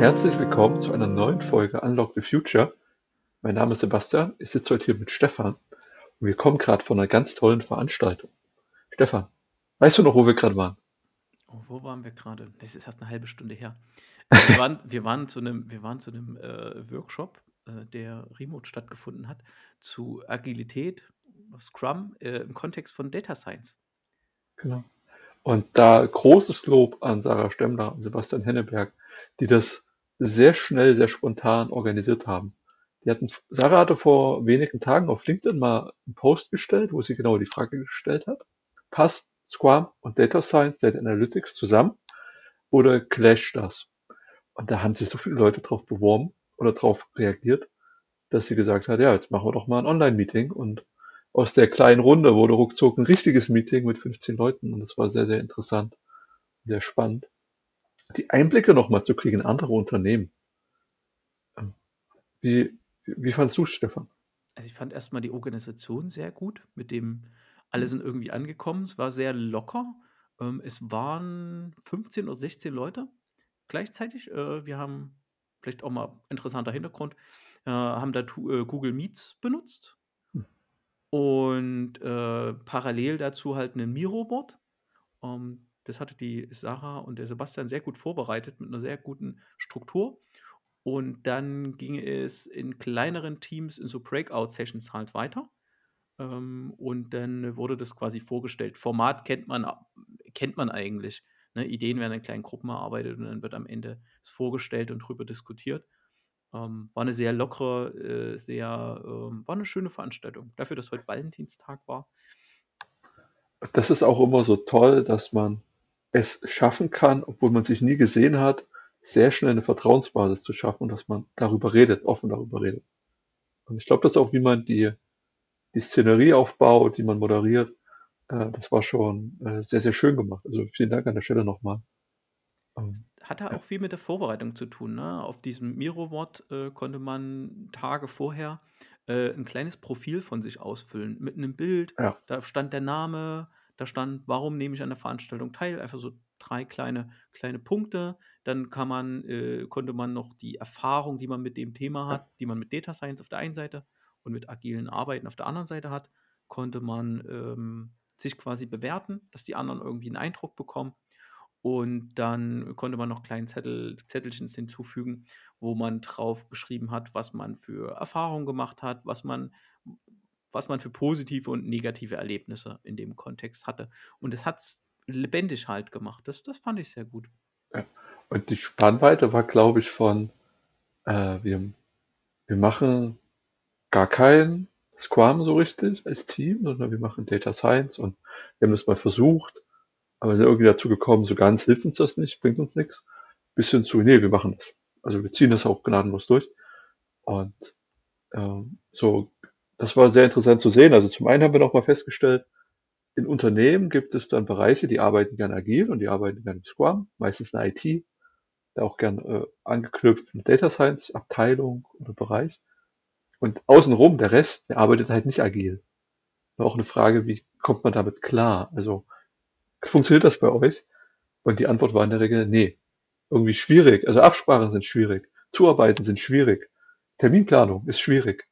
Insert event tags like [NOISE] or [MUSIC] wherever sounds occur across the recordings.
Herzlich willkommen zu einer neuen Folge Unlock the Future. Mein Name ist Sebastian, ich sitze heute hier mit Stefan und wir kommen gerade von einer ganz tollen Veranstaltung. Stefan, weißt du noch, wo wir gerade waren? Oh, wo waren wir gerade? Das ist erst eine halbe Stunde her. Wir waren, [LAUGHS] wir waren zu einem, wir waren zu einem äh, Workshop, äh, der remote stattgefunden hat, zu Agilität, Scrum äh, im Kontext von Data Science. Genau. Und da großes Lob an Sarah Stemmler und Sebastian Henneberg, die das sehr schnell, sehr spontan organisiert haben. Die hatten, Sarah hatte vor wenigen Tagen auf LinkedIn mal einen Post gestellt, wo sie genau die Frage gestellt hat. Passt Scrum und Data Science, Data Analytics zusammen oder clasht das? Und da haben sich so viele Leute drauf beworben oder drauf reagiert, dass sie gesagt hat, ja, jetzt machen wir doch mal ein Online-Meeting und aus der kleinen Runde wurde ruckzuck ein richtiges Meeting mit 15 Leuten und das war sehr, sehr interessant, sehr spannend. Die Einblicke nochmal zu kriegen in andere Unternehmen. Ähm, wie, wie fandst du Stefan? Also ich fand erstmal die Organisation sehr gut, mit dem alle sind irgendwie angekommen. Es war sehr locker. Ähm, es waren 15 oder 16 Leute gleichzeitig. Äh, wir haben vielleicht auch mal interessanter Hintergrund, äh, haben da äh, Google Meets benutzt. Und äh, parallel dazu halt einen Miro-Bot. Ähm, das hatte die Sarah und der Sebastian sehr gut vorbereitet mit einer sehr guten Struktur. Und dann ging es in kleineren Teams in so Breakout-Sessions halt weiter. Ähm, und dann wurde das quasi vorgestellt. Format kennt man, kennt man eigentlich. Ne? Ideen werden in kleinen Gruppen erarbeitet und dann wird am Ende es vorgestellt und darüber diskutiert. Ähm, war eine sehr lockere, äh, sehr, ähm, war eine schöne Veranstaltung. Dafür, dass heute Valentinstag war. Das ist auch immer so toll, dass man es schaffen kann, obwohl man sich nie gesehen hat, sehr schnell eine Vertrauensbasis zu schaffen und dass man darüber redet, offen darüber redet. Und ich glaube, das ist auch, wie man die, die Szenerie aufbaut, die man moderiert. Äh, das war schon äh, sehr, sehr schön gemacht. Also vielen Dank an der Stelle nochmal. Ähm, Hatte auch viel mit der Vorbereitung zu tun. Ne? Auf diesem Miro-Wort äh, konnte man Tage vorher äh, ein kleines Profil von sich ausfüllen mit einem Bild. Ja. Da stand der Name, da stand, warum nehme ich an der Veranstaltung teil? Einfach so drei kleine, kleine Punkte. Dann kann man, äh, konnte man noch die Erfahrung, die man mit dem Thema hat, die man mit Data Science auf der einen Seite und mit agilen Arbeiten auf der anderen Seite hat, konnte man ähm, sich quasi bewerten, dass die anderen irgendwie einen Eindruck bekommen. Und dann konnte man noch kleine Zettel, Zettelchen hinzufügen, wo man drauf beschrieben hat, was man für Erfahrungen gemacht hat, was man, was man für positive und negative Erlebnisse in dem Kontext hatte. Und es hat es lebendig halt gemacht. Das, das fand ich sehr gut. Ja. Und die Spannweite war, glaube ich, von äh, wir, wir machen gar kein Scrum so richtig als Team, sondern wir machen Data Science und wir haben das mal versucht aber sind irgendwie dazu gekommen, so ganz hilft uns das nicht, bringt uns nichts. Bis hin zu, nee, wir machen das. Also wir ziehen das auch gnadenlos durch. Und ähm, so, das war sehr interessant zu sehen. Also zum einen haben wir noch mal festgestellt, in Unternehmen gibt es dann Bereiche, die arbeiten gern agil und die arbeiten gern Scrum, meistens eine IT, da auch gern äh, angeknüpft eine Data Science Abteilung oder Bereich. Und außenrum, der Rest, der arbeitet halt nicht agil. War auch eine Frage, wie kommt man damit klar? Also Funktioniert das bei euch? Und die Antwort war in der Regel, nee. Irgendwie schwierig. Also Absprachen sind schwierig. Zuarbeiten sind schwierig. Terminplanung ist schwierig.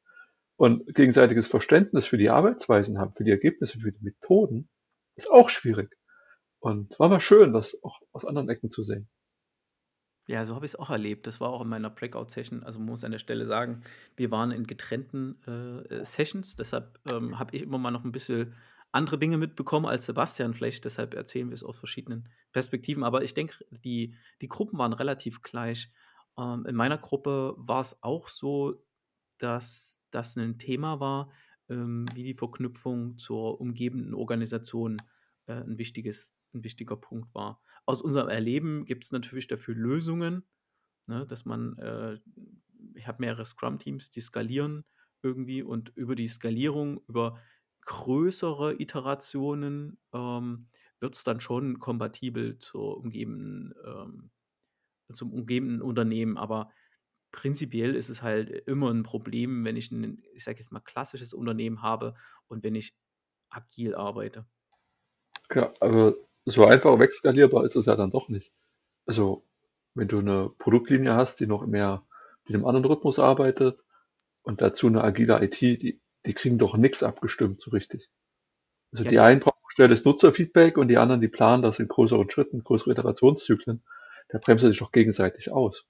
Und gegenseitiges Verständnis für die Arbeitsweisen haben, für die Ergebnisse, für die Methoden, ist auch schwierig. Und war mal schön, das auch aus anderen Ecken zu sehen. Ja, so habe ich es auch erlebt. Das war auch in meiner Breakout-Session. Also man muss an der Stelle sagen, wir waren in getrennten äh, Sessions. Deshalb ähm, habe ich immer mal noch ein bisschen andere Dinge mitbekommen als Sebastian vielleicht, deshalb erzählen wir es aus verschiedenen Perspektiven. Aber ich denke, die, die Gruppen waren relativ gleich. Ähm, in meiner Gruppe war es auch so, dass das ein Thema war, ähm, wie die Verknüpfung zur umgebenden Organisation äh, ein, wichtiges, ein wichtiger Punkt war. Aus unserem Erleben gibt es natürlich dafür Lösungen, ne, dass man, äh, ich habe mehrere Scrum-Teams, die skalieren irgendwie und über die Skalierung, über größere Iterationen ähm, wird es dann schon kompatibel zur umgebenden, ähm, zum umgebenden Unternehmen. Aber prinzipiell ist es halt immer ein Problem, wenn ich ein, ich sage jetzt mal, klassisches Unternehmen habe und wenn ich agil arbeite. Ja, aber so einfach wegskalierbar ist es ja dann doch nicht. Also, wenn du eine Produktlinie hast, die noch mehr in einem anderen Rhythmus arbeitet und dazu eine agile IT, die die kriegen doch nichts abgestimmt so richtig. Also, Ja, die einen brauchen schnelles Nutzerfeedback und die anderen, die planen das in größeren Schritten, größere Iterationszyklen. Da bremst du dich doch gegenseitig aus.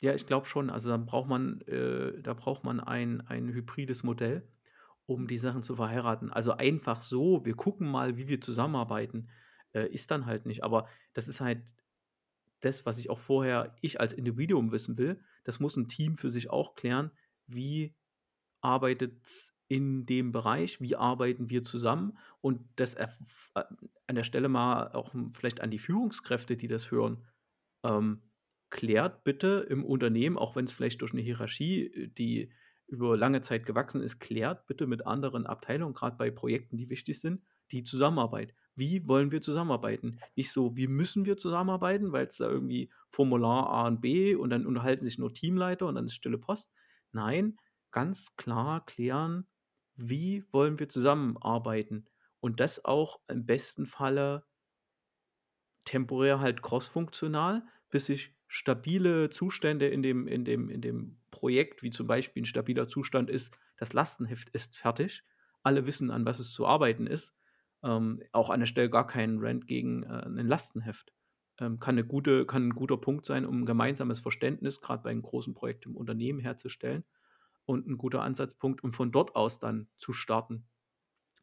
Ja, ich glaube schon. Also, da braucht man äh, da braucht man ein ein hybrides Modell, um die Sachen zu verheiraten. Also, einfach so: „Wir gucken mal, wie wir zusammenarbeiten“, äh, ist dann halt nicht. Aber das ist halt das, was ich auch vorher ich als Individuum wissen will. Das muss 'n Team für sich auch klären. Wie arbeitet's in dem Bereich? Wie arbeiten wir zusammen? Und das a an der Stelle mal auch, vielleicht an die Führungskräfte, die das hören. Ähm, klärt bitte im Unternehmen, auch wenn's vielleicht durch 'ne Hierarchie, äh, die über lange Zeit gewachsen ist, klärt bitte mit anderen Abteilungen, grad bei Projekten, die wichtig sind, die Zusammenarbeit. Wie wollen wir zusammenarbeiten? Nicht so: „Wie müssen wir zusammenarbeiten?“, weil's da irgendwie Formular A und B und dann unterhalten sich nur Teamleiter und dann ist stille Post. Nein, ganz klar klären: „Wie wollen wir zusammenarbeiten?“ Und das auch im besten Falle temporär halt crossfunktional, bis sich stabile Zustände in dem in dem in dem Projekt, wie zum Beispiel 'n stabiler Zustand ist, das Lastenheft ist fertig. Alle wissen, an was es zu arbeiten ist. Ähm, auch an der Stelle gar kein Rant gegen, äh, 'nen Lastenheft. Ähm, kann 'ne gute kann 'n guter Punkt sein, um 'n gemeinsames Verständnis, grad bei 'nem großen Projekt im Unternehmen herzustellen und 'n guter Ansatzpunkt, um von dort aus dann zu starten.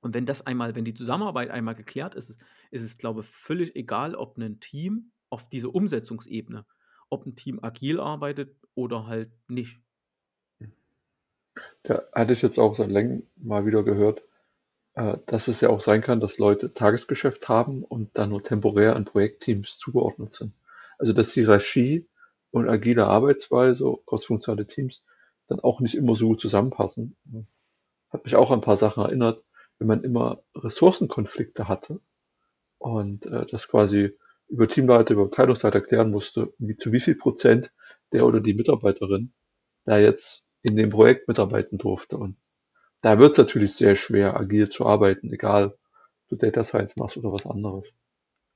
Und wenn das einmal wenn die Zusammenarbeit einmal geklärt ist, ist es, glaube, völlig egal, ob 'nen Team auf dieser Umsetzungsebene ob 'n Team agil arbeitet oder halt nicht. Da hatte ich jetzt auch seit Längen mal wieder gehört, äh, dass es ja auch sein kann, dass Leute Tagesgeschäft haben und dann nur temporär an Projektteams zugeordnet sind. Also, dass Hierarchie und agile Arbeitsweise, crossfunktionale Teams dann auch nicht immer so gut zusammenpassen. Hat mich auch an 'n paar Sachen erinnert, wenn man immer Ressourcenkonflikte hatte und, äh, das quasi über Teamleiter, über Abteilungsleiter klären musste, wie zu wie viel Prozent der oder die Mitarbeiterin da jetzt in dem Projekt mitarbeiten durfte. Und da wird's natürlich sehr schwer, agil zu arbeiten, egal ob du Data Science machst oder was anderes.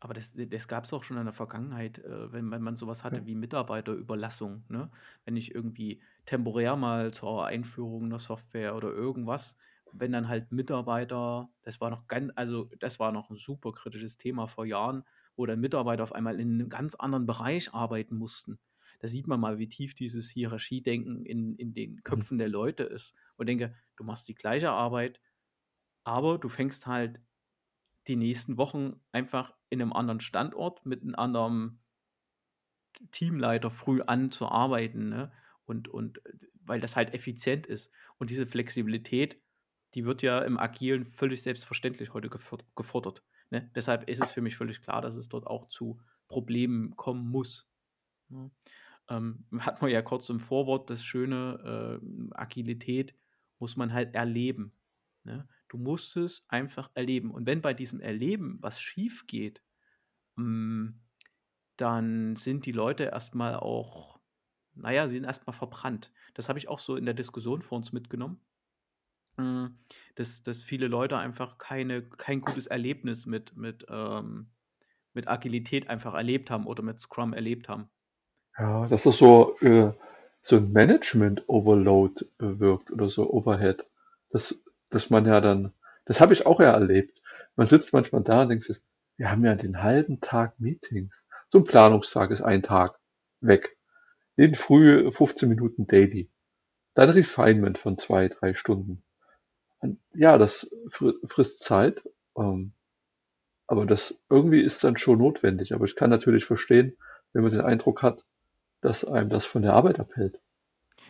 Aber das das gab's auch schon in der Vergangenheit, äh, wenn wenn man so was Ja. hatte wie Mitarbeiterüberlassung, ne? Wenn ich irgendwie temporär mal zur Einführung 'ner Software oder irgendwas wenn dann halt Mitarbeiter das war noch gan also, das war noch 'n super kritisches Thema vor Jahren, wo dann Mitarbeiter auf einmal in 'nem ganz anderen Bereich arbeiten mussten. Da sieht man mal, wie tief dieses Hierarchiedenken in in den Mhm. Köpfen der Leute ist. Und denke: „Du machst die gleiche Arbeit, aber du fängst halt die nächsten Wochen einfach in 'nem anderen Standort mit 'n anderem T Teamleiter früh an zu arbeiten“, ne? Und und, äh, weil das halt effizient ist. Und diese Flexibilität, die wird ja im Agilen völlig selbstverständlich heute geford gefordert, ne? Deshalb ist es für mich völlig klar, dass es dort auch zu Problemen kommen muss, ne? Ähm, hatten wir ja kurz im Vorwort das Schöne, ähm, Agilität muss man halt erleben, ne? Du musst es einfach erleben. Und wenn bei diesem Erleben was schiefgeht, hm, dann sind die Leute erst mal auch na ja, sie sind erst mal verbrannt. Das habe ich auch so in der Diskussion vor uns mitgenommen. Hm, dass dass viele Leute einfach keine kein gutes Erlebnis mit mit, ähm mit Agilität einfach erlebt haben oder mit Scrum erlebt haben. Ja, dass das so, äh so 'n Management Overload bewirkt oder so Overhead. Dass dass man ja dann das habe ich auch ja erlebt. Man sitzt manchmal da und denkt sich: „Wir haben ja den halben Tag Meetings.“ So 'n Planungstag ist ein Tag weg. Jeden Früh 15 Minuten Daily. Dann Refinement von 2, 3 Stunden. Und ja, das fri frisst Zeit, ähm, aber das irgendwie ist dann schon notwendig. Aber ich kann natürlich verstehen, wenn man den Eindruck hat, dass einem das von der Arbeit abhält.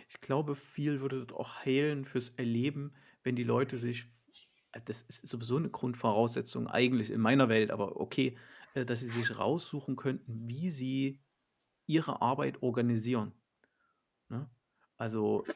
Ich glaube, viel würde auch heilen fürs Erleben, wenn die Leute sich äh, das ist sowieso 'ne Grundvoraussetzung eigentlich in meiner Welt, aber okay, äh, dass sie sich raussuchen könnten, wie sie ihre Arbeit organisieren, ne? Also, äh,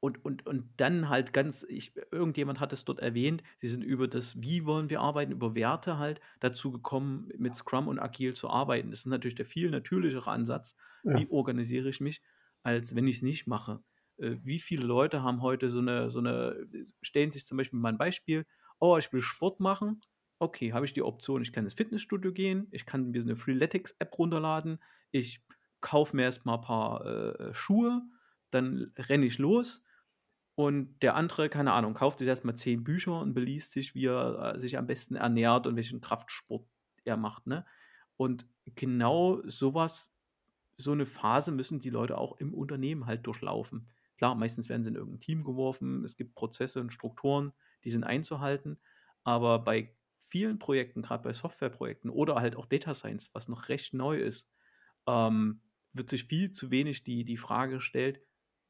und und und dann halt ganz ich irgendjemand hat es dort erwähnt, sie sind über das „Wie wollen wir arbeiten?“, über Werte halt dazu gekommen, mit Scrum und agil zu arbeiten. Das ist natürlich der viel natürlichere Ansatz. Ja. Wie organisiere ich mich, als wenn ich's nicht mache? Äh, wie viele Leute haben heute so 'ne so 'ne stellen sich zum Beispiel mal 'n Beispiel: „Oh, ich will Sport machen okay, habe ich die Option, ich kann ins Fitnessstudio gehen, ich kann mir so 'ne Freeletics-App runterladen, ich kaufe mir erst mal paar, äh, Schuhe, dann renne ich los und der andere, keine Ahnung, kauft sich erst mal 10 Bücher und beliest sich, wie er, äh, sich am besten ernährt und welchen Kraftsport er macht, ne? Und genau sowas, so eine Phase müssen die Leute auch im Unternehmen halt durchlaufen. Klar, meistens werden sie in irgendein Team geworfen, es gibt Prozesse und Strukturen, die sind einzuhalten, aber bei vielen Projekten, gerade bei Softwareprojekten oder halt auch Data Science, was noch recht neu ist, ähm, wird sich viel zu wenig die die Frage gestellt: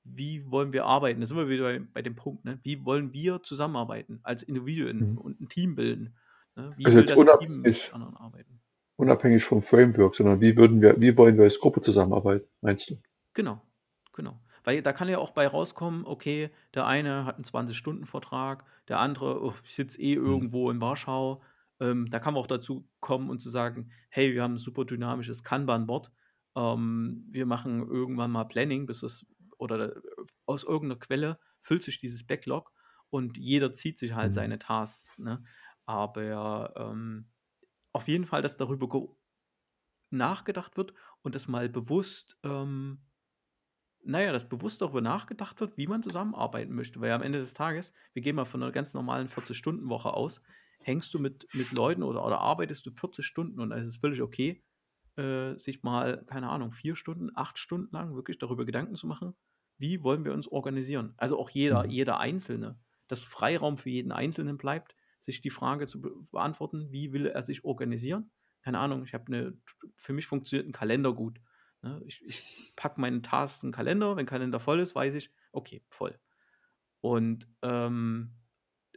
„Wie wollen wir arbeiten?“ Da sind wir wieder bei bei dem Punkt, ne? Wie wollen wir zusammenarbeiten als Individuen Mhm. und ein Team bilden, ne? Wie Also will das Team mit anderen arbeiten? unabhängig vom Framework, sondern wie würden wir wie wollen wir als Gruppe zusammenarbeiten, meinst du? Genau, genau. Weil da kann ja auch bei rauskommen, okay, der eine hat 'n 20-Stunden-Vertrag, der andere, oh, ich sitze eh Mhm. irgendwo in Warschau. Ähm, da kann man auch dazu kommen und zu sagen: „Hey, wir haben 'n super dynamisches Kanban-Board. Ähm, wir machen irgendwann mal Planning, bis es oder, äh, aus irgend 'ner Quelle füllt sich dieses Backlog und jeder zieht sich halt Mhm. seine Tasks“, ne? Aber, ähm, auf jeden Fall, dass darüber ge nachgedacht wird und das mal bewusst, ähm na ja, dass bewusst darüber nachgedacht wird, wie man zusammenarbeiten möchte. Weil am Ende des Tages, wir gehen mal von 'ner ganz normalen 40-Stunden-Woche aus, hängst du mit mit Leuten oder oder arbeitest du 40 Stunden und dann ist es völlig okay, äh, sich mal, keine Ahnung, 4 Stunden, 8 Stunden lang wirklich darüber Gedanken zu machen: „Wie wollen wir uns organisieren?“ Also, auch jeder Mhm. jeder Einzelne, dass Freiraum für jeden Einzelnen bleibt, sich die Frage zu be beantworten: „Wie will er sich organisieren?“ Keine Ahnung, ich habe 'ne für mich funktioniert 'n Kalender gut, ne? Ich ich packe meine Tasks in 'n Kalender, wenn Kalender voll ist, weiß ich: „Okay, voll.“ Und, ähm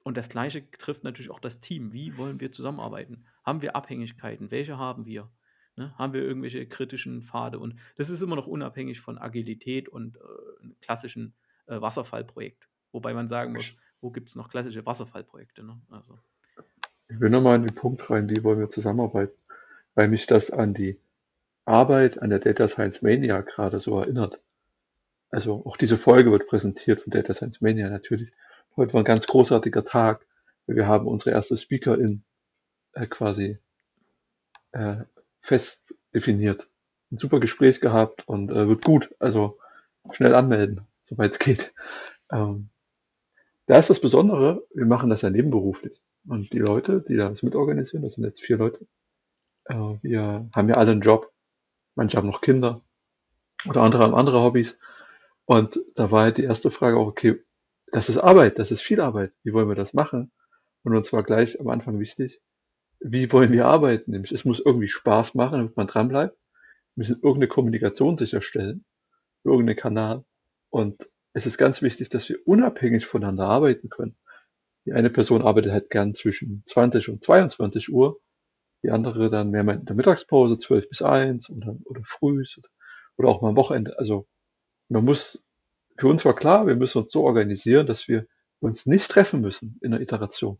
und das Gleiche trifft natürlich auch das Team. Wie wollen wir zusammenarbeiten? Haben wir Abhängigkeiten? Welche haben wir? Ne? Haben wir irgendwelche kritischen Pfade? Und das ist immer noch unabhängig von Agilität und, äh, klassischen, äh, Wasserfallprojekt. Wobei man sagen muss, wo gibt's noch klassische Wasserfallprojekte, ne? Also ich will noch mal in den Punkt rein, wie wollen wir zusammenarbeiten, weil mich das an die Arbeit an der Data Science Mania grade so erinnert. Also, auch diese Folge wird präsentiert von Data Science Mania natürlich. Heute war 'n ganz großartiger Tag. Wir haben unsere erste Speakerin, äh, quasi äh, fest definiert. 'N super Gespräch gehabt und, äh, wird gut. Also, schnell anmelden, soweit's geht. Ähm, da ist das Besondere, wir machen das ja nebenberuflich. Und die Leute, die das mitorganisieren, das sind jetzt 4 Leute, äh, wir haben ja alle 'n Job. Manche haben noch Kinder oder andere haben andere Hobbys. Und da war halt die erste Frage auch: „Okay, das ist Arbeit, das ist viel Arbeit. Wie wollen wir das machen?“ Und uns war gleich am Anfang wichtig: Wie wollen wir arbeiten? Nämlich es muss irgendwie Spaß machen, damit man dranbleibt. Wir müssen irgend 'ne Kommunikation sicherstellen, irgend 'nen Kanal. Und es ist ganz wichtig, dass wir unabhängig voneinander arbeiten können. Die eine Person arbeitet halt gern zwischen 20 und 22:00, die andere dann mehr in der Mittagspause 12 bis 1 oder oder frühs oder auch mal am Wochenende. Also, man muss für uns war klar, wir müssen uns so organisieren, dass wir uns nicht treffen müssen in 'ner Iteration.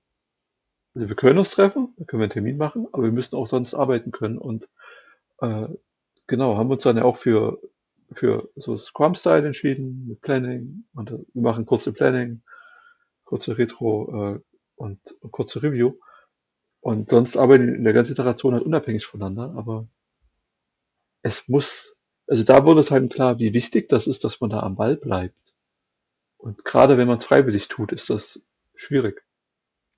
Also, wir können uns treffen, da können wir 'n Termin machen, aber wir müssen auch sonst arbeiten können und, äh, genau, haben uns dann ja auch für für so Scrum-Style entschieden mit Planning und, äh, wir machen kurze Planning, kurze Retro, äh, und kurze Review. Und sonst arbeiten in der ganzen Iteration halt unabhängig voneinander, aber es muss also, da wurde es einem klar, wie wichtig das ist, dass man da am Ball bleibt. Und grade wenn man's freiwillig tut, ist das schwierig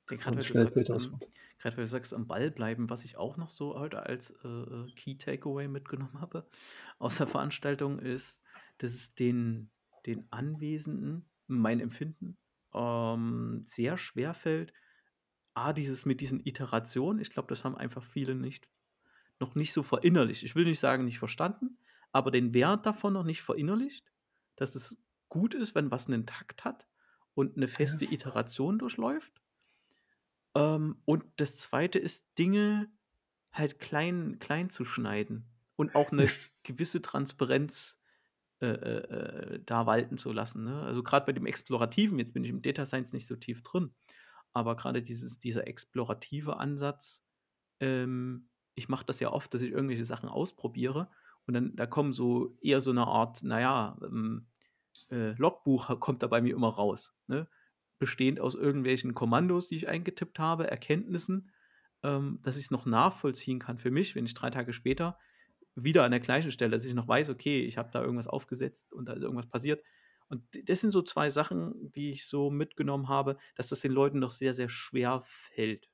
man weil ähm grad weil du sagst, am Ball bleiben, was ich auch noch so heute als, äh, äh, Key Takeaway mitgenommen habe [LAUGHS] aus der Veranstaltung ist, dass es den den Anwesenden, mein Empfinden, ähm, sehr schwerfällt, A, dieses mit diesen Iterationen ich glaube, das haben einfach viele nicht noch nicht so verinnerlicht. Ich will nicht sagen, nicht verstanden, aber den Wert davon noch nicht verinnerlicht, dass es gut ist, wenn was 'nen Takt hat und 'ne Ja. feste Iteration durchläuft. Ähm, und das Zweite ist, Dinge halt klein klein zu schneiden und auch 'ne [LAUGHS] gewisse Transparenz, äh, äh, äh, da walten zu lassen, ne? Also, grad bei dem Explorativen, jetzt bin ich im Data Science nicht so tief drin, aber grade dieses dieser explorative Ansatz, ähm ich mache das ja oft, dass ich irgendwelche Sachen ausprobiere und dann da kommen so eher so 'ne Art, na ja, ähm, äh, Logbuch kommt da bei mir immer raus, ne? Bestehend aus irgendwelchen Kommandos, die ich eingetippt habe, Erkenntnissen. ähm, dass ich es noch nachvollziehen kann für mich, wenn ich drei Tage später wieder an der gleichen Stelle, dass ich noch weiß, okay, ich habe da irgendwas aufgesetzt und da ist irgendwas passiert. Und das sind so zwei Sachen, die ich so mitgenommen habe, dass das den Leuten noch sehr, sehr schwer fällt.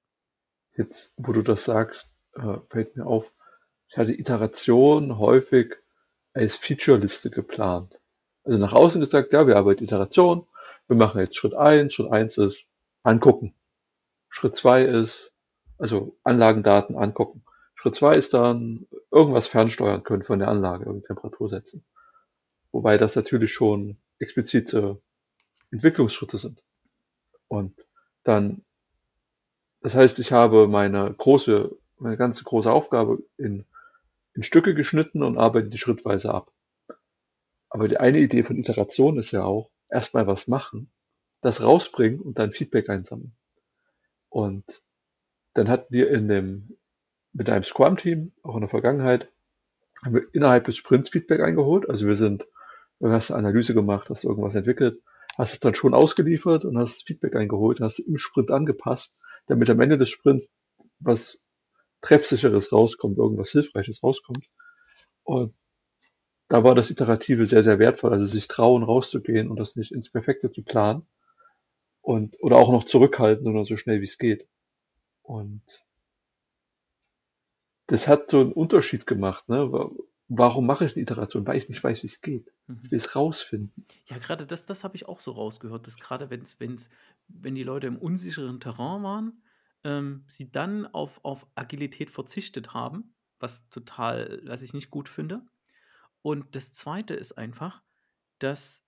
Jetzt, wo du das sagst, äh, fällt mir auf, ich hatte Iteration häufig als Feature-Liste geplant. Also nach außen gesagt, ja, wir arbeiten Iteration, wir machen jetzt Schritt eins. Schritt eins ist angucken. Schritt zwei ist, also Anlagendaten angucken. Schritt zwei ist dann irgendwas fernsteuern können von der Anlage, irgendeine Temperatur setzen. Wobei das natürlich schon explizite Entwicklungsschritte sind. Und dann, das heißt, ich habe meine große, meine ganze große Aufgabe in, in Stücke geschnitten und arbeite die schrittweise ab. Aber die eine Idee von Iteration ist ja auch, erstmal was machen, das rausbringen und dann Feedback einsammeln. Und dann hatten wir in dem, mit einem Scrum-Team, auch in der Vergangenheit, haben wir innerhalb des Sprints Feedback eingeholt. Also wir sind hast eine Analyse gemacht, hast irgendwas entwickelt, hast es dann schon ausgeliefert und hast Feedback eingeholt, hast im Sprint angepasst, damit am Ende des Sprints was Treffsicheres rauskommt, irgendwas Hilfreiches rauskommt. Und da war das Iterative sehr, sehr wertvoll, also sich trauen, rauszugehen und das nicht ins Perfekte zu planen. Und, oder auch noch zurückhalten oder so schnell wie es geht. Und das hat so einen Unterschied gemacht, ne? Warum mache ich eine Iteration? Weil ich nicht weiß, wie es geht. Ich Mhm. will es rausfinden. Ja, gerade das das habe ich auch so rausgehört, dass gerade wenn's wenn's wenn die Leute im unsicheren Terrain waren, ähm, sie dann auf auf Agilität verzichtet haben, was total was ich nicht gut finde. Und das Zweite ist einfach, dass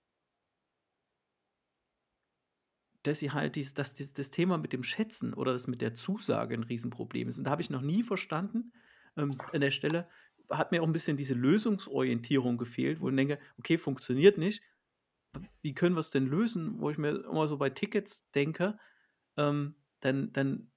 dass sie halt dies dass dies das Thema mit dem Schätzen oder das mit der Zusage 'n Riesenproblem ist. Und da habe ich noch nie verstanden, ähm, an der Stelle hat mir auch 'n bisschen diese Lösungsorientierung gefehlt, wo ich denke: „Okay, funktioniert nicht. Wie können wir's denn lösen?“ Wo ich mir immer so bei Tickets denke, ähm, dann dann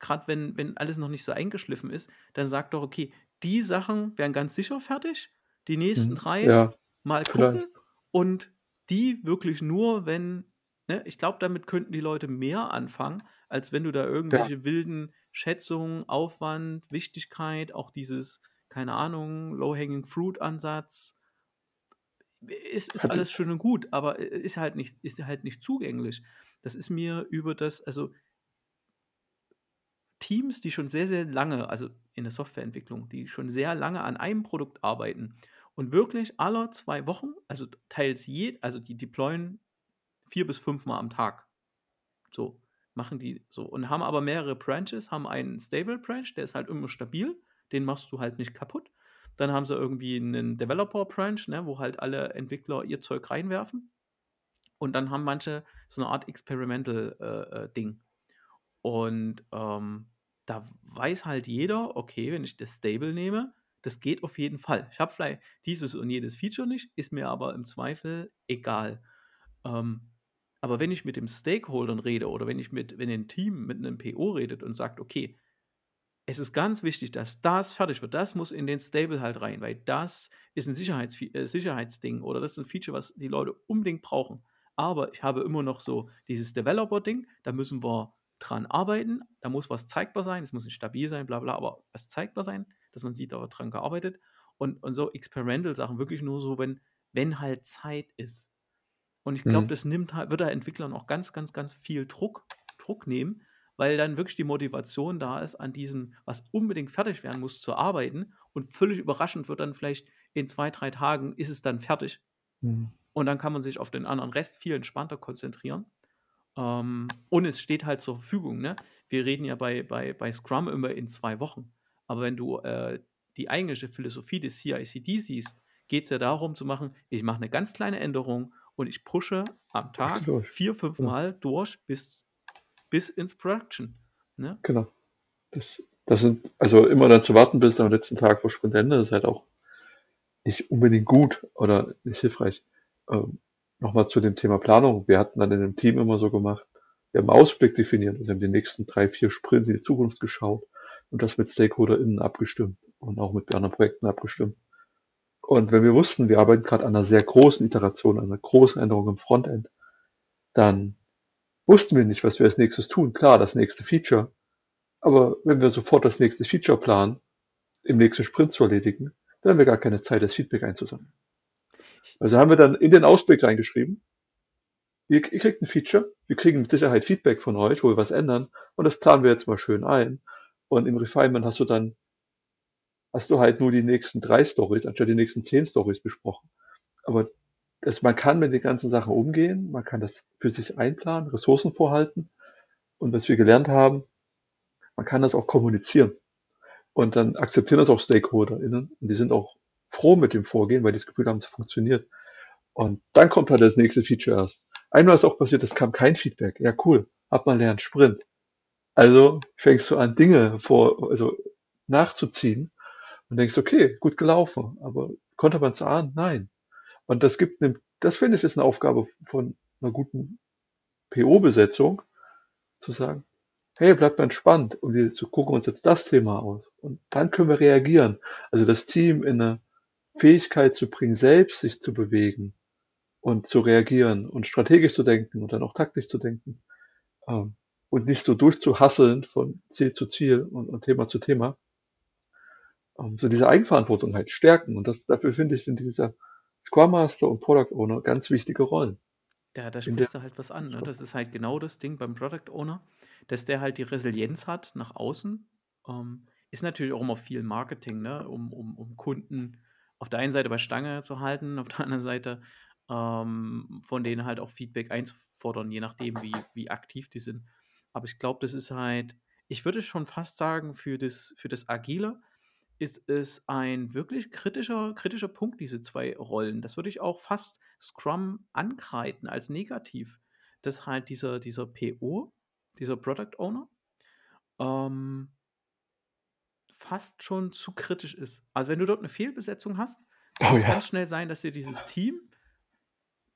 grad wenn wenn alles noch nicht so eingeschliffen ist, dann sag doch: „Okay, die Sachen werden ganz sicher fertig, die nächsten Mhm. 3 Ja, mal gucken vielleicht. und die wirklich nur, wenn“ ne? Ich glaube, damit könnten die Leute mehr anfangen, als wenn du da Ja. irgendwelche wilden Schätzungen, Aufwand, Wichtigkeit, auch dieses, keine Ahnung, Low-Hanging Fruit Ansatz ist ist alles schön und gut, aber ist halt nicht ist halt nicht zugänglich. Das ist mir über das also Teams, die schon sehr, sehr lange also in der Softwareentwicklung, die schon sehr lange an einem Produkt arbeiten und wirklich alle 2 Wochen, also teils je also die deployen 4 bis 5 Mal am Tag. So, machen die so und haben aber mehrere Branches, haben einen Stable Branch, der ist halt immer stabil, den machst du halt nicht kaputt. Dann haben sie irgendwie 'nen Developer Branch, ne, wo halt alle Entwickler ihr Zeug reinwerfen. Und dann haben manche so 'ne Art Experimental, äh, äh. Und, ähm, da weiß halt jeder: „Okay, wenn ich das Stable nehme, das geht auf jeden Fall. Ich habe vielleicht dieses und jedes Feature nicht, ist mir aber im Zweifel egal.“ Ähm, aber wenn ich mit den Stakeholdern rede oder wenn ich mit wenn 'nen Team mit 'nem PO redet und sagt: „Okay, es ist ganz wichtig, dass das fertig wird. Das muss in den Stable halt rein, weil das ist 'n Sicherheitsfea äh, Sicherheitsding oder das ist 'n Feature, was die Leute unbedingt brauchen. Aber ich habe immer noch so dieses Developer-Ding, da müssen wir dran arbeiten. Da muss was zeigbar sein. Es muss nicht stabil sein, bla bla, aber was zeigbar sein, dass man sieht, da wird dran gearbeitet. Und und so Experimental-Sachen wirklich nur so, wenn wenn halt Zeit ist. Und ich glaube, Mhm. das nimmt halt würde halt Entwicklern auch ganz, ganz, ganz viel Druck Druck nehmen, weil dann wirklich die Motivation da ist, an diesem, was unbedingt fertig werden muss, zu arbeiten. Und völlig überraschend wird dann vielleicht in 2, 3 Tagen ist es dann fertig. Mhm. Und dann kann man sich auf den anderen Rest viel entspannter konzentrieren. Ähm, und es steht halt zur Verfügung, ne? Wir reden ja bei bei bei Scrum immer in 2 Wochen. Aber wenn du, äh, die eigentliche Philosophie des CI/CD siehst, geht's ja darum zu machen: „Ich mache 'ne ganz kleine Änderung und ich pushe am Tag durch. 4, 5 Genau. Mal durch bis bis ins Production“, ne? Genau. Das das sind also immer dann zu warten bis am letzten Tag vor Sprintende ist halt auch nicht unbedingt gut oder nicht hilfreich. Ähm, noch mal zu dem Thema Planung. Wir hatten dann in dem Team immer so gemacht, wir haben Ausblick definiert. Wir haben die nächsten 3, 4 Sprints in die Zukunft geschaut und das mit StakeholderInnen abgestimmt und auch mit anderen Projekten abgestimmt. Und wenn wir wussten, wir arbeiten grad an 'ner sehr großen Iteration, an 'ner großen Änderung im Frontend, dann wussten wir nicht, was wir als Nächstes tun. Klar, das nächste Feature, Aber wenn wir sofort das nächste Feature planen, im nächsten Sprint zu erledigen, dann haben wir gar keine Zeit, das Feedback einzusammeln. Also haben wir dann in den Ausblick reingeschrieben, ihr, ihr kriegt ein Feature, wir kriegen mit Sicherheit Feedback von euch, wo wir was ändern und das planen wir jetzt mal schön ein. Und im Refinement hast du dann, hast du halt nur die nächsten drei Stories anstatt die nächsten zehn Stories besprochen. Aber das, man kann mit den ganzen Sachen umgehen, man kann das für sich einplanen, Ressourcen vorhalten. Und was wir gelernt haben, man kann das auch kommunizieren. Und dann akzeptieren das auch StakeholderInnen. Und die sind auch froh mit dem Vorgehen, weil die das Gefühl haben, es funktioniert. Und dann kommt halt das nächste Feature erst. Einmal ist auch passiert, es kam kein Feedback. Ja, cool. Hat man lernt Sprint. Also fängst du an, Dinge vor, also nachzuziehen und denkst, okay, gut gelaufen. Aber konnte man es ahnen? Nein. Und das gibt eine, das finde ich ist eine Aufgabe von einer guten PO-Besetzung, zu sagen, hey, bleibt mal entspannt und wir gucken uns jetzt das Thema aus. Und dann können wir reagieren. Also das Team in eine Fähigkeit zu bringen, selbst sich zu bewegen und zu reagieren und strategisch zu denken und dann auch taktisch zu denken. Ähm, und nicht so durchzuhasseln von Ziel zu Ziel und, Thema zu Thema. Ähm, so diese Eigenverantwortung halt stärken. Und das, dafür finde ich, sind dieser Scrum Master und Product Owner ganz wichtige Rollen. Ja, da sprichst du halt was an. Ne? Das ist halt genau das Ding beim Product Owner, dass der halt die Resilienz hat nach außen. Ähm, ist natürlich auch immer viel Marketing, ne? um, um, um Kunden auf der einen Seite bei Stange zu halten, [LAUGHS] auf der anderen Seite ähm, von denen halt auch Feedback einzufordern, je nachdem, wie, wie aktiv die sind. Aber ich glaube, das ist halt, ich würde schon fast sagen, für das, für das Agile ist es ein wirklich kritischer, kritischer Punkt, diese zwei Rollen. Das würde ich auch fast Scrum ankreiden als negativ. Dass halt dieser, dieser PO, dieser Product Owner, ähm, fast schon zu kritisch ist. Also wenn du dort eine Fehlbesetzung hast, kann oh, es ja. ganz schnell sein, dass dir dieses Team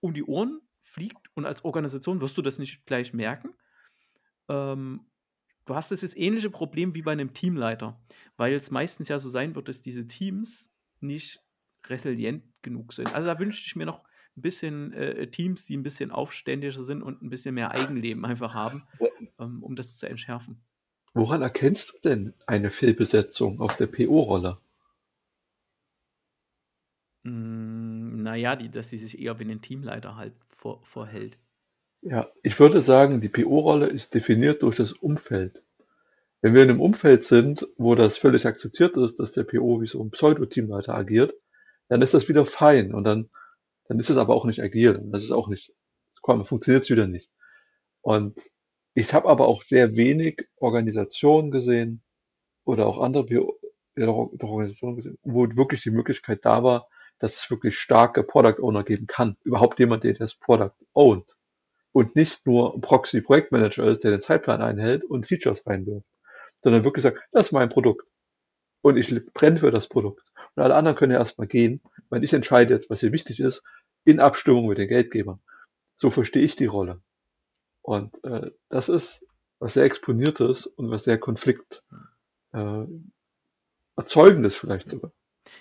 um die Ohren fliegt und als Organisation wirst du das nicht gleich merken. Ähm, du hast das ähnliche Problem wie bei einem Teamleiter, weil es meistens ja so sein wird, dass diese Teams nicht resilient genug sind. Also da wünschte ich mir noch ein bisschen äh, Teams, die ein bisschen aufständiger sind und ein bisschen mehr Eigenleben einfach haben, ähm, um das zu entschärfen. Woran erkennst du denn eine Fehlbesetzung auf der PO-Rolle? Hm, na ja, die dass die sich eher wie ein Teamleiter halt vor vorhält. Ja, ich würde sagen, die PO-Rolle ist definiert durch das Umfeld. Wenn wir in einem Umfeld sind, wo das völlig akzeptiert ist, dass der PO wie so ein Pseudo-Teamleiter agiert, dann ist das wieder fein und dann dann ist es aber auch nicht agil. Das ist auch nicht komm, funktioniert's wieder nicht. Und ich habe aber auch sehr wenig Organisationen gesehen oder auch andere PO Organisationen gesehen, wo wirklich die Möglichkeit da war, dass es wirklich starke Product Owner geben kann. Überhaupt jemand, der das Product ownt. Und nicht nur Proxy-Projektmanager ist, der den Zeitplan einhält und Features reinwirft. Sondern wirklich sagt, das ist mein Produkt. Und ich brenne für das Produkt. Und alle anderen können ja erstmal gehen, weil ich entscheide jetzt, was hier wichtig ist, in Abstimmung mit den Geldgebern. So verstehe ich die Rolle. Und äh, das ist was sehr Exponiertes und was sehr Konflikt äh, erzeugendes vielleicht sogar.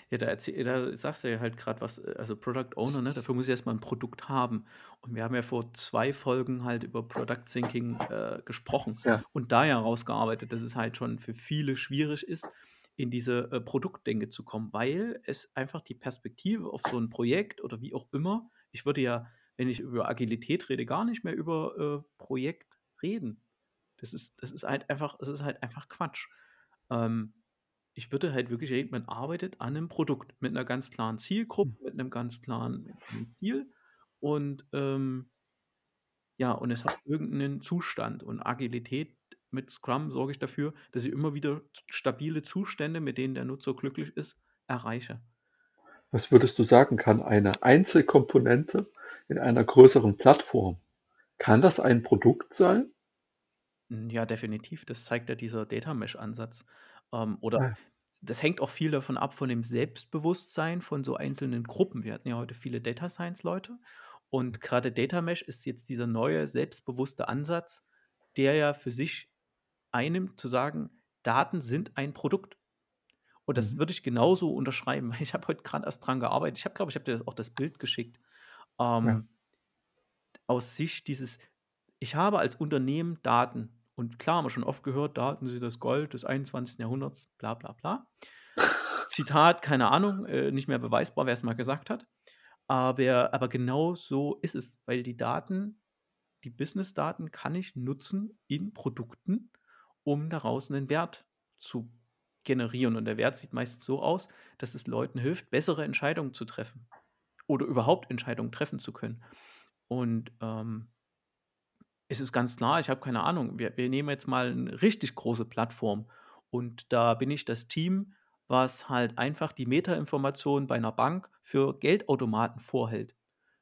Ja, da, erzähl, da sagst du ja halt gerade was, äh, also Product Owner, ne? Dafür muss ich erstmal ein Produkt haben. Und wir haben ja vor zwei Folgen halt über Product Thinking äh, gesprochen Ja. und da ja rausgearbeitet, dass es halt schon für viele schwierig ist, in diese äh, Produktdenke zu kommen, weil es einfach die Perspektive auf so ein Projekt oder wie auch immer, ich würde ja, wenn ich über Agilität rede, gar nicht mehr über äh, Projekt reden. Das ist, das ist halt einfach, das ist halt einfach Quatsch. Ähm, ich würde halt wirklich reden, man arbeitet an einem Produkt mit einer ganz klaren Zielgruppe, hm. mit einem ganz klaren Ziel und ähm, ja, und es hat irgendeinen Zustand und Agilität mit Scrum sorge ich dafür, dass ich immer wieder stabile Zustände, mit denen der Nutzer glücklich ist, erreiche. Was würdest du sagen, kann eine Einzelkomponente in einer größeren Plattform, kann das ein Produkt sein? Hm, ja, definitiv. Das zeigt ja dieser Data Mesh-Ansatz. Ähm, oder Ah. Das hängt auch viel davon ab, von dem Selbstbewusstsein von so einzelnen Gruppen. Wir hatten ja heute viele Data Science-Leute und gerade Data Mesh ist jetzt dieser neue, selbstbewusste Ansatz, der ja für sich einnimmt, zu sagen, Daten sind ein Produkt. Und das Mhm. würde ich genauso unterschreiben, weil ich habe heute gerade erst dran gearbeitet. Ich habe, glaube ich, habe dir das auch das Bild geschickt. Ja. Ähm, aus Sicht dieses, ich habe als Unternehmen Daten Und klar, haben wir schon oft gehört, Daten sind das Gold des 21. Jahrhunderts, bla bla bla. [LAUGHS] Zitat, keine Ahnung, äh, nicht mehr beweisbar, wer es mal gesagt hat. Aber, aber genau so ist es, weil die Daten, die Business-Daten kann ich nutzen in Produkten, um daraus einen Wert zu generieren. Und der Wert sieht meistens so aus, dass es Leuten hilft, bessere Entscheidungen zu treffen oder überhaupt Entscheidungen treffen zu können. Und ähm, es ist ganz klar, ich habe keine Ahnung, wir, wir nehmen jetzt mal eine richtig große Plattform und da bin ich das Team, was halt einfach die Metainformation bei einer Bank für Geldautomaten vorhält.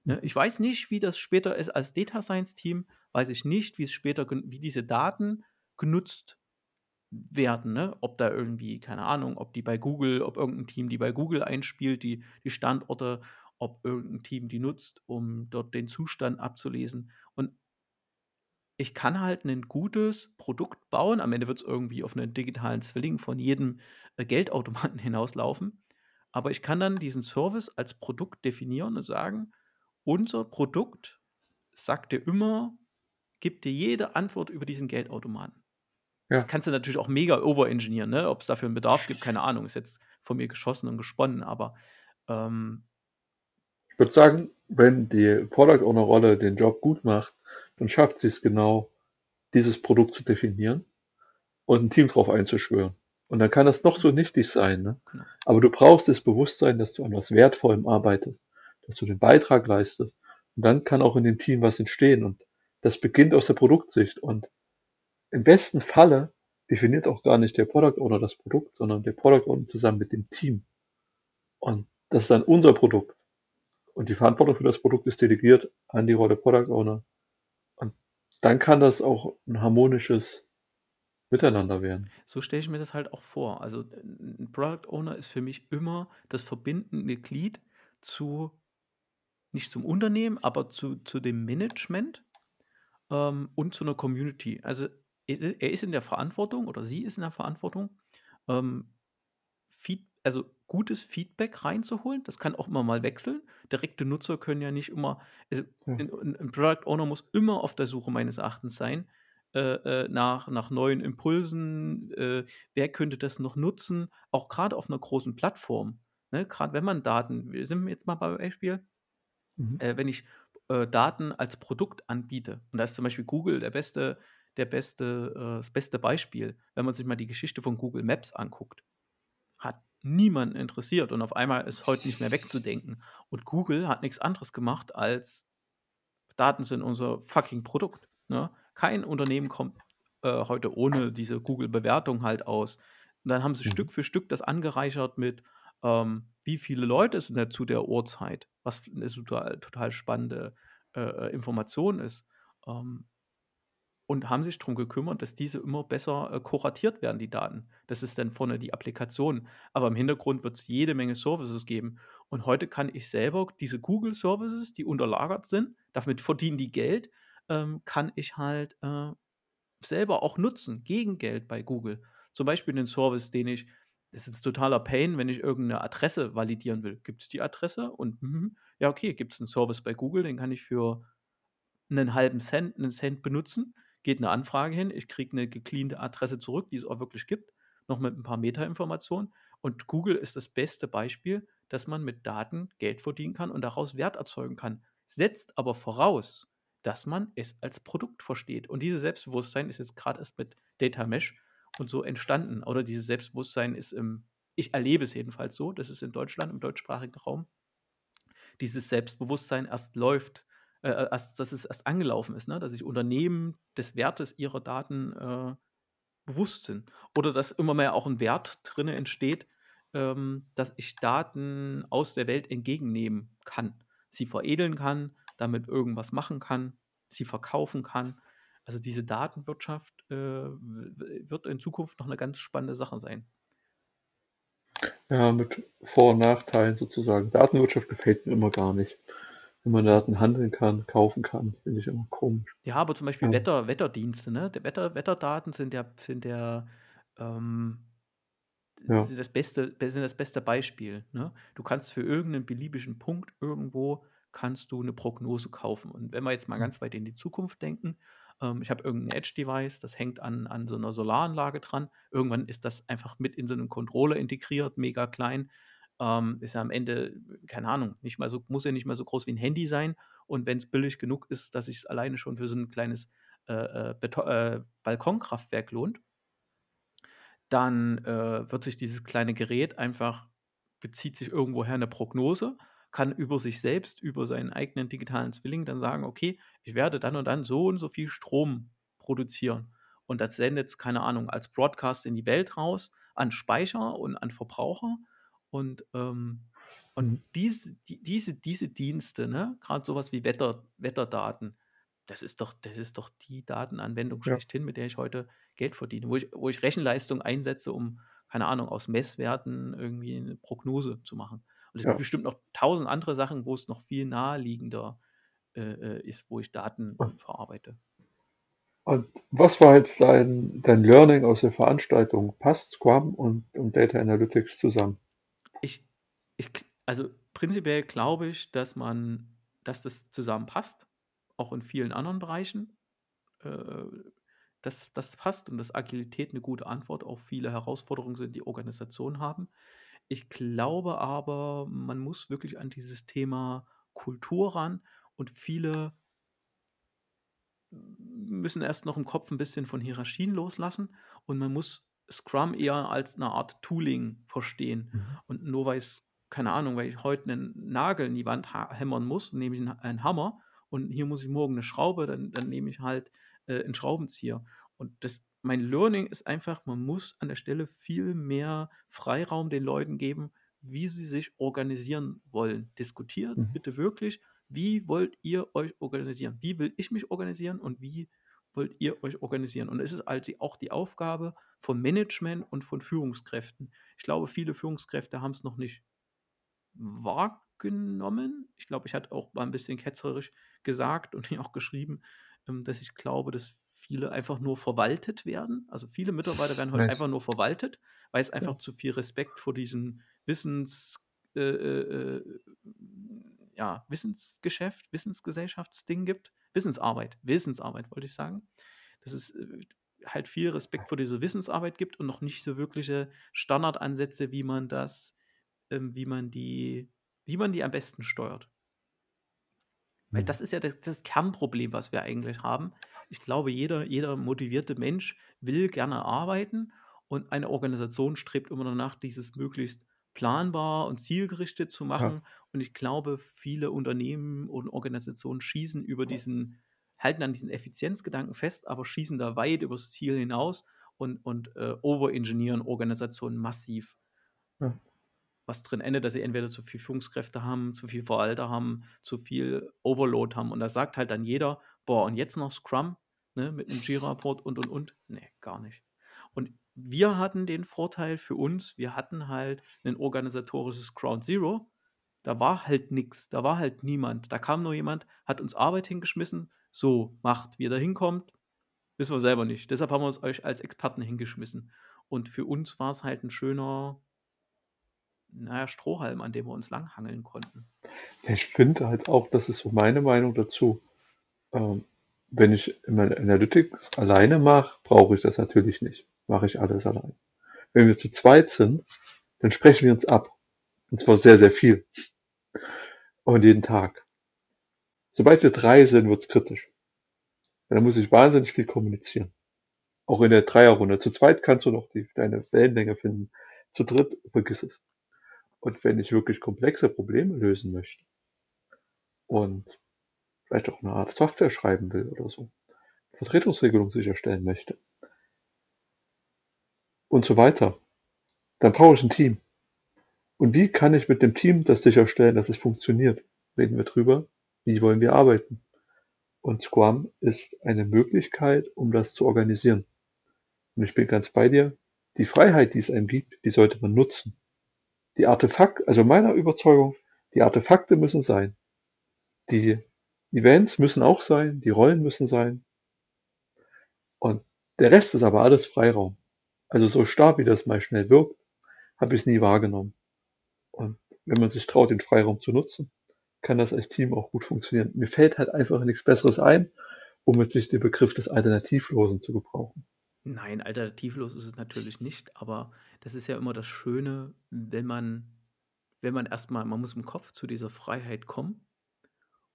Ne? Mhm. Ich weiß nicht, wie das später ist als Data Science Team, weiß ich nicht, wie es später, wie diese Daten genutzt werden, ne? Ob da irgendwie, keine Ahnung, ob die bei Google, ob irgendein Team die bei Google einspielt, die, die Standorte, ob irgendein Team die nutzt, um dort den Zustand abzulesen. Und ich kann halt ein gutes Produkt bauen. Am Ende wird es irgendwie auf einen digitalen Zwilling von jedem äh, Geldautomaten [LAUGHS] hinauslaufen. Aber ich kann dann diesen Service als Produkt definieren und sagen, unser Produkt sagt dir immer, gibt dir jede Antwort über diesen Geldautomaten. Ja. Das kannst du natürlich auch mega overengineeren, ne? Ob es dafür einen Bedarf gibt, keine Ahnung. Ist jetzt von mir geschossen und gesponnen, aber ähm, Ich würde sagen, wenn die Product Owner Rolle den Job gut macht, dann schafft sie es genau, dieses Produkt zu definieren und ein Team drauf einzuschwören. Und dann kann das noch so nichtig sein, ne? Genau. Aber du brauchst das Bewusstsein, dass du an was Wertvollem arbeitest, dass du den Beitrag leistest. Und dann kann auch in dem Team was entstehen. Und das beginnt aus der Produktsicht. Und im besten Falle definiert auch gar nicht der Product Owner das Produkt, sondern der Product Owner zusammen mit dem Team. Und das ist dann unser Produkt. Und die Verantwortung für das Produkt ist delegiert an die Rolle Product Owner. Dann kann das auch ein harmonisches Miteinander werden. So stelle ich mir das halt auch vor. Also ein Product Owner ist für mich immer das verbindende Glied zu, nicht zum Unternehmen, aber zu, zu dem Management ähm, und zu einer Community. Also er ist er ist in der Verantwortung oder sie ist in der Verantwortung, ähm, Feed, also gutes Feedback reinzuholen. Das kann auch immer mal wechseln. Direkte Nutzer können ja nicht immer, also ein ein Product Owner muss immer auf der Suche meines Erachtens sein äh, äh, nach, nach neuen Impulsen. Äh, wer könnte das noch nutzen? Auch gerade auf einer großen Plattform. Ne? Gerade wenn man Daten, wir sind jetzt mal beim Beispiel, Mhm. äh, wenn ich äh, Daten als Produkt anbiete, und da ist zum Beispiel Google der beste, der beste, äh, das beste Beispiel, wenn man sich mal die Geschichte von Google Maps anguckt, hat niemanden interessiert und auf einmal ist heute nicht mehr wegzudenken. Und Google hat nichts anderes gemacht als Daten sind unser fucking Produkt. Ne? Kein Unternehmen kommt äh, heute ohne diese Google-Bewertung halt aus. Und dann haben sie Mhm. Stück für Stück das angereichert mit, ähm, wie viele Leute es denn zu der Uhrzeit, was eine total, total spannende äh, äh, Information ist. Ähm, und haben sich darum gekümmert, dass diese immer besser äh, kuratiert werden, die Daten. Das ist dann vorne die Applikation. Aber im Hintergrund wird es jede Menge Services geben. Und heute kann ich selber diese Google-Services, die unterlagert sind, damit verdienen die Geld, ähm, kann ich halt äh, selber auch nutzen, gegen Geld bei Google. Zum Beispiel den Service, den ich, das ist jetzt totaler Pain, wenn ich irgendeine Adresse validieren will. Gibt es die Adresse? Und mhm, ja, okay, gibt es einen Service bei Google, den kann ich für einen halben Cent, einen Cent benutzen, geht eine Anfrage hin, ich kriege eine gecleante Adresse zurück, die es auch wirklich gibt, noch mit ein paar Metainformationen. Und Google ist das beste Beispiel, dass man mit Daten Geld verdienen kann und daraus Wert erzeugen kann. Setzt aber voraus, dass man es als Produkt versteht. Und dieses Selbstbewusstsein ist jetzt gerade erst mit Data Mesh und so entstanden. Oder dieses Selbstbewusstsein ist im, ich erlebe es jedenfalls so, das ist in Deutschland, im deutschsprachigen Raum, dieses Selbstbewusstsein erst läuft, äh, erst, dass es erst angelaufen ist, ne? dass sich Unternehmen des Wertes ihrer Daten äh, bewusst sind. Oder dass immer mehr auch ein Wert drin entsteht, ähm, dass ich Daten aus der Welt entgegennehmen kann. Sie veredeln kann, damit irgendwas machen kann, sie verkaufen kann. Also diese Datenwirtschaft äh, wird in Zukunft noch eine ganz spannende Sache sein. Ja, mit Vor- und Nachteilen sozusagen. Datenwirtschaft gefällt mir immer gar nicht. Wenn man Daten handeln kann, kaufen kann, finde ich immer komisch. Ja, aber zum Beispiel Ja. Wetter, Wetterdienste, ne? Der Wetter, Wetterdaten sind ja, sind ja ähm, Ja. sind das beste, sind das beste Beispiel. Ne? Du kannst für irgendeinen beliebigen Punkt irgendwo kannst du eine Prognose kaufen. Und wenn wir jetzt mal Mhm. ganz weit in die Zukunft denken, Ähm, ich habe irgendein Edge-Device, das hängt an, an so einer Solaranlage dran. Irgendwann ist das einfach mit in so einen Controller integriert, mega klein. Ähm, ist ja am Ende, keine Ahnung, nicht mal so, muss ja nicht mal so groß wie ein Handy sein. Und wenn es billig genug ist, dass sich es alleine schon für so ein kleines äh, äh, äh, Balkonkraftwerk lohnt, dann äh, wird sich dieses kleine Gerät einfach, bezieht sich irgendwoher eine Prognose, kann über sich selbst, über seinen eigenen digitalen Zwilling dann sagen, okay, ich werde dann und dann so und so viel Strom produzieren. Und das sendet es, keine Ahnung, als Broadcast in die Welt raus, an Speicher und an Verbraucher. Und, ähm, und diese, die, diese, diese Dienste, ne, gerade sowas wie Wetter, Wetterdaten, das ist doch, das ist doch die Datenanwendung ja. schlechthin, mit der ich heute Geld verdiene, wo ich, wo ich Rechenleistung einsetze, um, keine Ahnung, aus Messwerten irgendwie eine Prognose zu machen. Und es ja. gibt bestimmt noch tausend andere Sachen, wo es noch viel naheliegender äh, äh ist, wo ich Daten und, verarbeite. Und was war jetzt dein, dein Learning aus der Veranstaltung? Passt Scrum und, und Data Analytics zusammen? Ich, ich, also prinzipiell glaube ich, dass man, dass das zusammenpasst, auch in vielen anderen Bereichen. Äh, dass das passt und dass Agilität eine gute Antwort auf viele Herausforderungen sind, die Organisationen haben. Ich glaube aber, man muss wirklich an dieses Thema Kultur ran und viele müssen erst noch im Kopf ein bisschen von Hierarchien loslassen und man muss Scrum eher als eine Art Tooling verstehen. Mhm. Und nur weil es, keine Ahnung, weil ich heute einen Nagel in die Wand hämmern muss, nehme ich einen Hammer und hier muss ich morgen eine Schraube, dann, dann nehme ich halt äh, einen Schraubenzieher. Und das, mein Learning ist einfach, man muss an der Stelle viel mehr Freiraum den Leuten geben, wie sie sich organisieren wollen. Diskutiert mhm. bitte wirklich, wie wollt ihr euch organisieren? Wie will ich mich organisieren und wie wollt ihr euch organisieren? Und es ist halt auch die Aufgabe von Management und von Führungskräften. Ich glaube, viele Führungskräfte haben es noch nicht wahrgenommen. Ich glaube, ich hatte auch mal ein bisschen ketzerisch gesagt und [LAUGHS] auch geschrieben, ähm, dass ich glaube, dass viele einfach nur verwaltet werden. Also viele Mitarbeiter werden heute halt einfach nur verwaltet, weil es einfach ja. zu viel Respekt vor diesem Wissens, äh, äh, äh, ja, Wissensgeschäft, Wissensgesellschaftsding gibt. Wissensarbeit, Wissensarbeit wollte ich sagen. Dass es äh, halt viel Respekt vor dieser Wissensarbeit gibt und noch nicht so wirkliche Standardansätze, wie man das, ähm, wie man die, wie man die am besten steuert. Weil das ist ja das, das Kernproblem, was wir eigentlich haben. Ich glaube, jeder, jeder motivierte Mensch will gerne arbeiten und eine Organisation strebt immer danach, dieses möglichst planbar und zielgerichtet zu machen. Ja. Und ich glaube, viele Unternehmen und Organisationen schießen über diesen, halten an diesen Effizienzgedanken fest, aber schießen da weit übers Ziel hinaus und, und äh, overengineeren Organisationen massiv. Ja was drin endet, dass sie entweder zu viel Führungskräfte haben, zu viel Verwalter haben, zu viel Overload haben. Und da sagt halt dann jeder, boah, und jetzt noch Scrum, ne, mit einem Jira-Report und und und. Nee, gar nicht. Und wir hatten den Vorteil für uns, wir hatten halt ein organisatorisches Ground Zero. Da war halt nichts, da war halt niemand. Da kam nur jemand, hat uns Arbeit hingeschmissen, so macht, wie er da hinkommt, wissen wir selber nicht. Deshalb haben wir uns euch als Experten hingeschmissen. Und für uns war es halt ein schöner, naja, Strohhalm, an dem wir uns langhangeln konnten. ich finde halt auch, das ist so meine Meinung dazu. Ähm, wenn ich immer Analytics alleine mache, brauche ich das natürlich nicht. Mache ich alles allein. Wenn wir zu zweit sind, dann sprechen wir uns ab. Und zwar sehr, sehr viel. Und jeden Tag. Sobald wir drei sind, wird's kritisch. Dann muss ich wahnsinnig viel kommunizieren. Auch in der Dreierrunde. Zu zweit kannst du noch die, deine Wellenlänge finden. Zu dritt, vergiss es. Und wenn ich wirklich komplexe Probleme lösen möchte und vielleicht auch eine Art Software schreiben will oder so, Vertretungsregelung sicherstellen möchte und so weiter, dann brauche ich ein Team. Und wie kann ich mit dem Team das sicherstellen, dass es funktioniert? Reden wir drüber, wie wollen wir arbeiten? Und Scrum ist eine Möglichkeit, um das zu organisieren. Und ich bin ganz bei dir. Die Freiheit, die es einem gibt, die sollte man nutzen. Die Artefakte, also meiner Überzeugung, die Artefakte müssen sein. Die Events müssen auch sein, die Rollen müssen sein. Und der Rest ist aber alles Freiraum. Also so stark wie das mal schnell wirkt, habe ich es nie wahrgenommen. Und wenn man sich traut, den Freiraum zu nutzen, kann das als Team auch gut funktionieren. Mir fällt halt einfach nichts Besseres ein. um jetzt nicht den Begriff des Alternativlosen zu gebrauchen. Nein, alternativlos ist es natürlich nicht, aber das ist ja immer das Schöne, wenn man wenn man erstmal, man muss im Kopf zu dieser Freiheit kommen,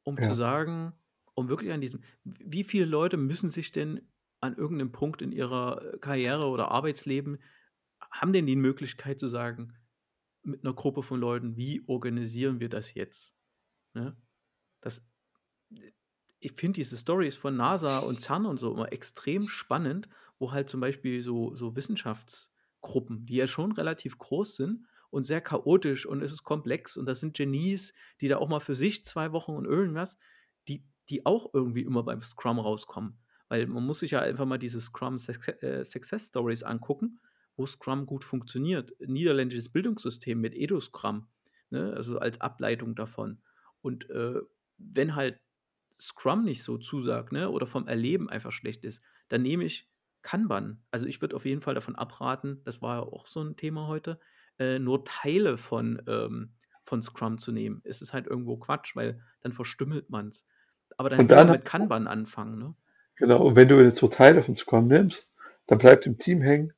um zu Ja. sagen um wirklich an diesem wie viele Leute müssen sich denn an irgendeinem Punkt in ihrer, äh, Karriere oder Arbeitsleben haben denn die Möglichkeit zu sagen, mit einer Gruppe von Leuten: „Wie organisieren wir das jetzt?“ Ne? Das ich finde diese Stories von NASA und CERN und so immer extrem spannend, wo halt zum Beispiel so so Wissenschaftsgruppen, die ja schon relativ groß sind und sehr chaotisch und es ist komplex und das sind Genies, die da auch mal für sich 2 Wochen und irgendwas, die die auch irgendwie immer beim Scrum rauskommen. Weil man muss sich ja einfach mal diese Scrum äh, Success Stories angucken, wo Scrum gut funktioniert. Niederländisches Bildungssystem mit Edu-Scrum, ne, also als Ableitung davon. Und, äh, wenn halt Scrum nicht so zusagt, ne, oder vom Erleben einfach schlecht ist, dann nehme ich Kanban. Also, ich würde auf jeden Fall davon abraten, das war ja auch so 'n Thema heute, äh, nur Teile von, ähm von Scrum zu nehmen. Es ist halt irgendwo Quatsch, weil dann verstümmelt man's. Aber dann Und lieber dann mit Kanban anfangen, ne? Genau, und wenn du jetzt so Teile von Scrum nimmst, dann bleibt im Team hängen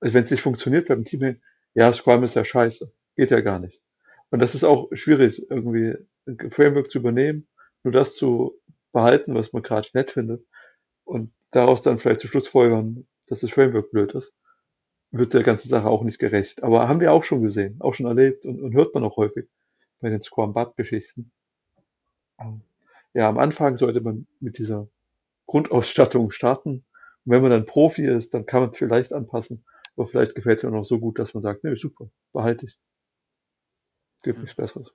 also wenn's nicht funktioniert, bleibt im Team hängen: „Ja, Scrum ist ja scheiße, geht ja gar nicht.“ Und das ist auch schwierig, irgendwie 'n Framework zu übernehmen, nur das zu behalten, was man grad nett findet und daraus dann vielleicht zu schlussfolgern, dass das Framework blöd ist, wird der ganzen Sache auch nicht gerecht. Aber haben wir auch schon gesehen, auch schon erlebt und und hört man auch häufig bei den Scrum-Bug-Geschichten. Ähm, ja, am Anfang sollte man mit dieser Grundausstattung starten. Und wenn man dann Profi ist, dann kann man's vielleicht anpassen, aber vielleicht gefällt's einem auch noch so gut, dass man sagt: „Ne, super, behalte ich.“ Gibt Ja. nichts Besseres.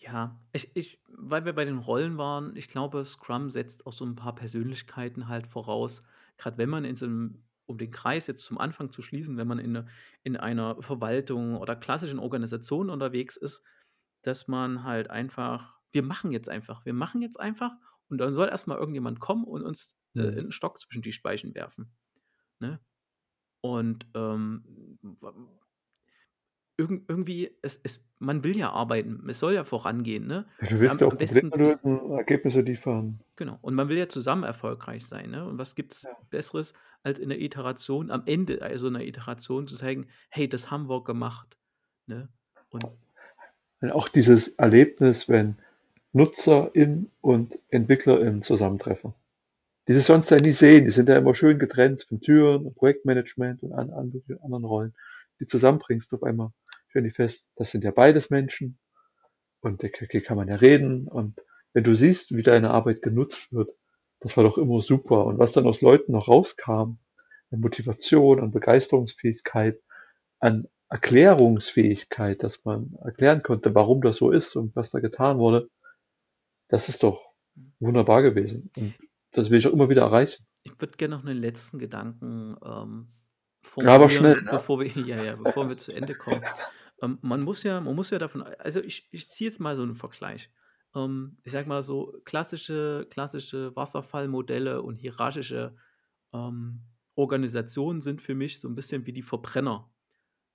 Ja, ich ich weil wir bei den Rollen waren, ich glaube, Scrum setzt auch so 'n paar Persönlichkeiten halt voraus. Grad wenn man in so 'nem um den Kreis jetzt zum Anfang zu schließen, wenn man in 'ne in einer Verwaltung oder klassischen Organisation unterwegs ist, dass man halt einfach wir machen jetzt einfach. Wir machen jetzt einfach und dann soll erst mal irgendjemand kommen und uns, äh, Mhm. 'n Stock zwischen die Speichen werfen, ne? Und, ähm, irgend irgendwie es es man will ja arbeiten. Es soll ja vorangehen, ne? Du Und willst am ja auch am besten Ergebnisse liefern. Genau. Und man will ja zusammen erfolgreich sein, ne? Und was gibt's Ja. Besseres, als in der Iteration am Ende, äh, so 'ner Iteration zu zeigen: „Hey, das haben wir gemacht“, ne? Und Ja, auch dieses Erlebnis, wenn NutzerInnen und EntwicklerInnen zusammentreffen, die sich sonst ja nie sehen. Die sind ja immer schön getrennt von Türen Projektmanagement und an an anderen Rollen. Die zusammenbringst, auf einmal stellen die fest, das sind ja beides Menschen und der kann man ja reden. Und wenn du siehst, wie deine Arbeit genutzt wird, das war doch immer super. Und was dann aus Leuten noch rauskam, an Motivation, an Begeisterungsfähigkeit, an Erklärungsfähigkeit, dass man erklären konnte, warum das so ist und was da getan wurde, das ist doch Mhm. wunderbar gewesen. Und das will ich auch immer wieder erreichen. Ich würde gern noch 'nen letzten Gedanken, ähm, Ja, aber schnell, formulieren, ne? bevor wir [LAUGHS] ja, ja, bevor wir zu Ende kommen. Ähm, man muss ja man muss ja davon also ich ich ziehe jetzt mal so 'n Vergleich. Ähm, ich sage mal so, klassische klassische Wasserfallmodelle und hierarchische, ähm, Organisationen sind für mich so 'n bisschen wie die Verbrenner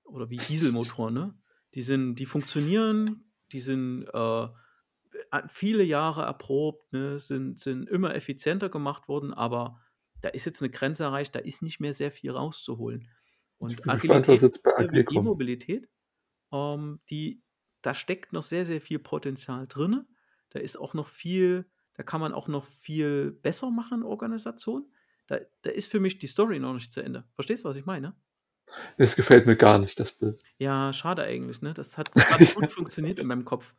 oder wie Dieselmotoren, ne? Die sind die funktionieren, die sind, äh, viele Jahre erprobt, ne, sind sind immer effizienter gemacht worden, aber da ist jetzt 'ne Grenze erreicht, da ist nicht mehr sehr viel rauszuholen. Und Agilität. E-Mobilität, ähm, die da steckt noch sehr, sehr viel Potenzial drinnen. Da ist auch noch viel da kann man auch noch viel besser machen in Organisationen. Da da ist für mich die Story noch nicht zu Ende. Verstehst du, was ich meine? Das gefällt mir gar nicht, das Bild. Ja, schade eigentlich, ne? Das hat grad gut [LAUGHS] funktioniert in meinem Kopf.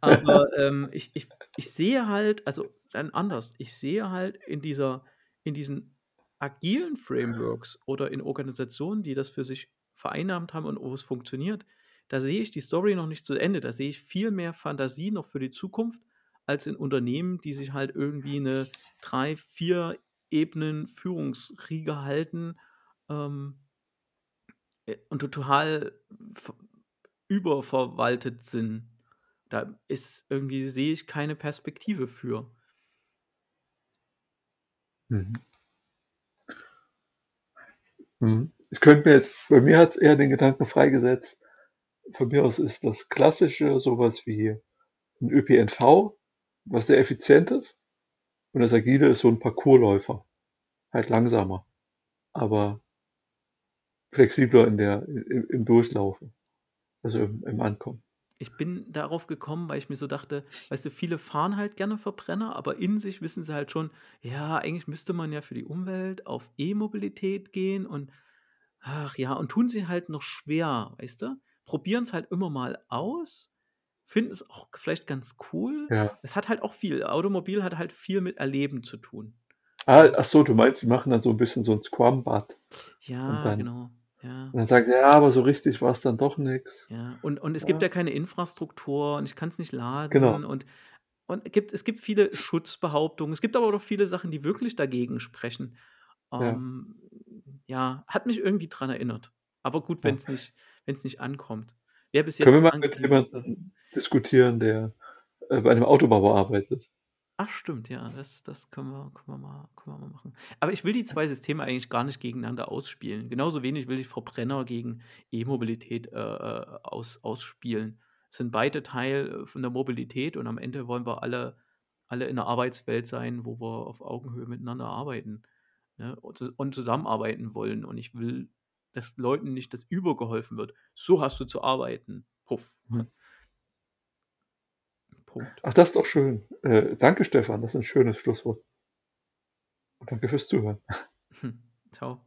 Aber, ähm, ich ich ich sehe halt also, dann anders. Ich sehe halt in dieser in diesen agilen Frameworks oder in Organisationen, die das für sich vereinnahmt haben und wo es funktioniert, da sehe ich die Story noch nicht zu Ende. Da sehe ich viel mehr Fantasie noch für die Zukunft als in Unternehmen, die sich halt irgendwie 'ne 3, 4 Ebenen Führungsriege halten, ähm äh, und total überverwaltet sind. Da ist irgendwie sehe ich keine Perspektive für. Mhm. Mhm. Ich könnte mir jetzt bei mir hat's eher den Gedanken freigesetzt von mir aus ist das Klassische so was wie 'n ÖPNV, was sehr effizient ist Und das Agile ist so ein Parcoursläufer. Halt langsamer, aber flexibler in der, im, im Durchlaufen, also im, im Ankommen. Ich bin darauf gekommen, weil ich mir so dachte, weißt du, viele fahren halt gerne Verbrenner, aber in sich wissen sie halt schon, ja, eigentlich müsste man ja für die Umwelt auf E-Mobilität gehen und ach ja, und tun sie halt noch schwer, weißt du? Probieren es halt immer mal aus, finden es auch vielleicht ganz cool. Ja. Es hat halt auch viel, Automobil hat halt viel mit Erleben zu tun. Ah, ach so, du meinst, die machen dann so ein bisschen so ein Scrum-Bad. Ja, genau. Ja. Und dann sagt er, ja, aber so richtig war es dann doch nichts. Ja, und, und es Ja. gibt ja keine Infrastruktur und ich kann es nicht laden Genau. und, und es gibt, es gibt viele Schutzbehauptungen. Es gibt aber auch viele Sachen, die wirklich dagegen sprechen. Ja. Ähm, ja, hat mich irgendwie dran erinnert. Aber gut, Ja. wenn es nicht, wenn's nicht ankommt. Wer bis jetzt Können wir mal mit jemandem diskutieren, der äh, bei einem Autobauer arbeitet? Ach stimmt, ja, das, das können, wir, können, wir mal, können wir mal machen. Aber ich will die zwei Systeme eigentlich gar nicht gegeneinander ausspielen. Genauso wenig will ich Verbrenner gegen E-Mobilität äh, äh, aus, ausspielen. Es sind beide Teil äh, von der Mobilität und am Ende wollen wir alle, alle in einer Arbeitswelt sein, wo wir auf Augenhöhe miteinander arbeiten ne? und, zu- und zusammenarbeiten wollen. Und ich will, dass Leuten nicht das übergeholfen wird. So hast du zu arbeiten. Puff. Mhm. Punkt. Ach, das ist doch schön. Äh, danke, Stefan. Das ist ein schönes Schlusswort. Und danke fürs Zuhören. [LAUGHS] Ciao.